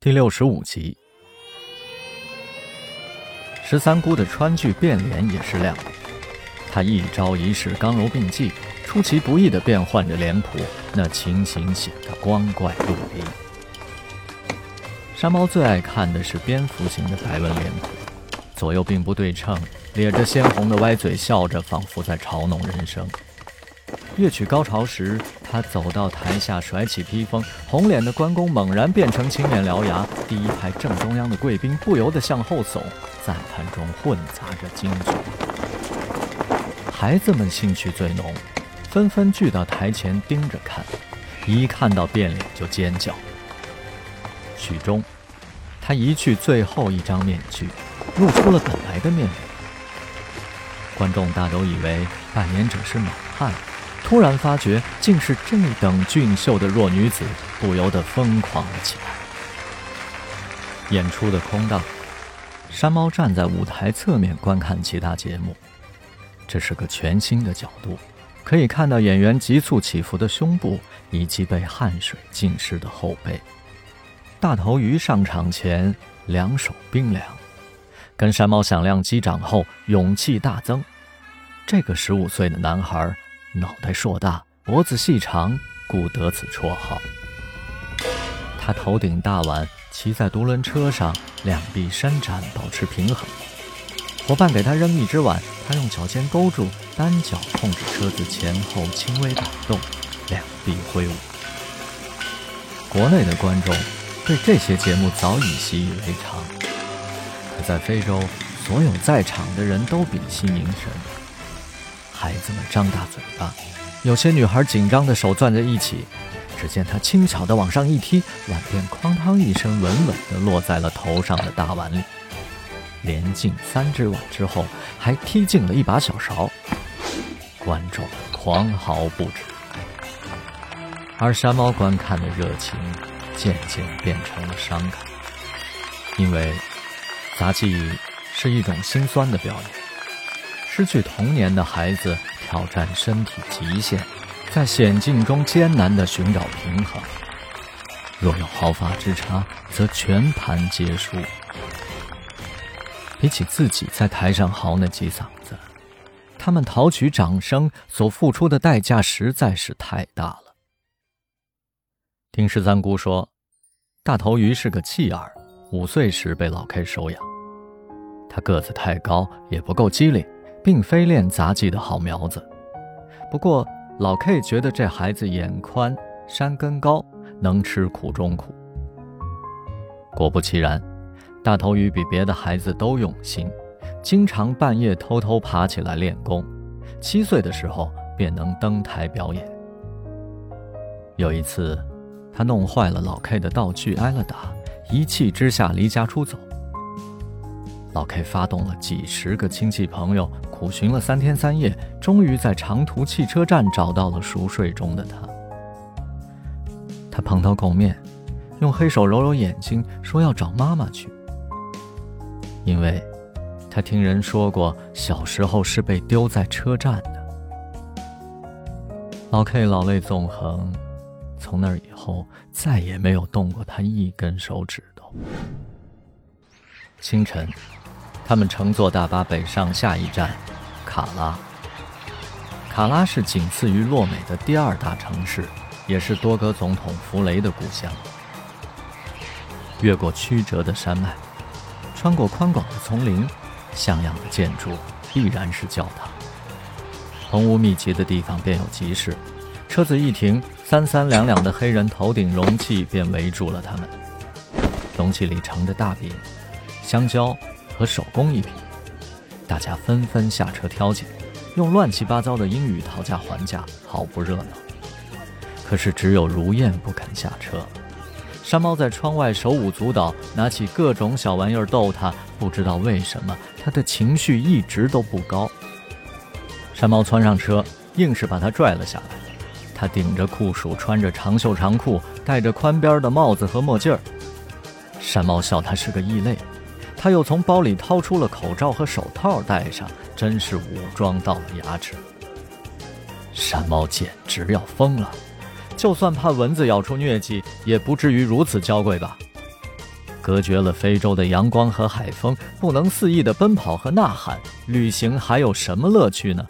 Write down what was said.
第六十五集，十三姑的川剧变脸也是亮点。她一招一式刚柔并济，出其不意的变换着脸谱，那情形显得光怪陆离。山猫最爱看的是蝙蝠型的白纹脸谱，左右并不对称，咧着鲜红的歪嘴笑着，仿佛在嘲弄人生。乐曲高潮时，他走到台下，甩起披风，红脸的关公猛然变成青面獠牙。第一排正中央的贵宾不由得向后耸，赞叹中混杂着惊惧。孩子们兴趣最浓，纷纷聚到台前盯着看，一看到变脸就尖叫。曲中，他移去最后一张面具，露出了本来的面容。观众大都以为扮演者是满汉。突然发觉竟是这等俊秀的弱女子，不由得疯狂了起来。演出的空档，山猫站在舞台侧面观看其他节目。这是个全新的角度，可以看到演员急促起伏的胸部以及被汗水浸湿的后背。大头鱼上场前两手冰凉，跟山猫响亮击掌后勇气大增。这个十五岁的男孩。脑袋硕大，脖子细长，故得此绰号。他头顶大碗，骑在独轮车上，两臂伸展，保持平衡。伙伴给他扔一只碗，他用脚尖勾住，单脚控制车子前后轻微摆动，两臂挥舞。国内的观众对这些节目早已习以为常，可在非洲，所有在场的人都屏息凝神。孩子们张大嘴巴，有些女孩紧张的手攥在一起。只见他轻巧地往上一踢，碗便哐当一声，稳稳地落在了头上的大碗里。连进三只碗之后，还踢进了一把小勺。观众狂嚎不止，而山猫观看的热情渐渐变成了伤感，因为杂技是一种心酸的表演。失去童年的孩子挑战身体极限，在险境中艰难地寻找平衡。若有毫发之差，则全盘皆输。比起自己在台上嚎那几嗓子，他们讨取掌声所付出的代价实在是太大了。听十三姑说，大头鱼是个弃儿，五岁时被老 K 收养。他个子太高，也不够机灵。并非练杂技的好苗子，不过老 K 觉得这孩子眼宽山根高，能吃苦中苦。果不其然，大头鱼比别的孩子都用心，经常半夜偷偷爬起来练功。七岁的时候便能登台表演。有一次，他弄坏了老 K 的道具，挨了打，一气之下离家出走。老 K 发动了几十个亲戚朋友，苦寻了三天三夜，终于在长途汽车站找到了熟睡中的他。他蓬头垢面，用黑手揉揉眼睛，说要找妈妈去，因为他听人说过小时候是被丢在车站的。老 K 老泪纵横，从那以后再也没有动过他一根手指头。清晨。他们乘坐大巴北上，下一站卡拉。卡拉是仅次于洛美的第二大城市，也是多哥总统弗雷的故乡。越过曲折的山脉，穿过宽广的丛林，像样的建筑必然是教堂。棚屋密集的地方便有集市，车子一停，三三两两的黑人头顶容器便围住了他们，容器里盛着大饼、香蕉。和手工艺品，大家纷纷下车挑拣，用乱七八糟的英语讨价还价，好不热闹。可是只有如燕不肯下车。山猫在窗外手舞足蹈，拿起各种小玩意儿逗他。不知道为什么，他的情绪一直都不高。山猫窜上车，硬是把他拽了下来。他顶着酷暑，穿着长袖长裤，戴着宽边的帽子和墨镜儿。山猫笑他是个异类。他又从包里掏出了口罩和手套戴上，真是武装到了牙齿。山猫简直要疯了，就算怕蚊子咬出疟疾，也不至于如此娇贵吧？隔绝了非洲的阳光和海风，不能肆意的奔跑和呐喊，旅行还有什么乐趣呢？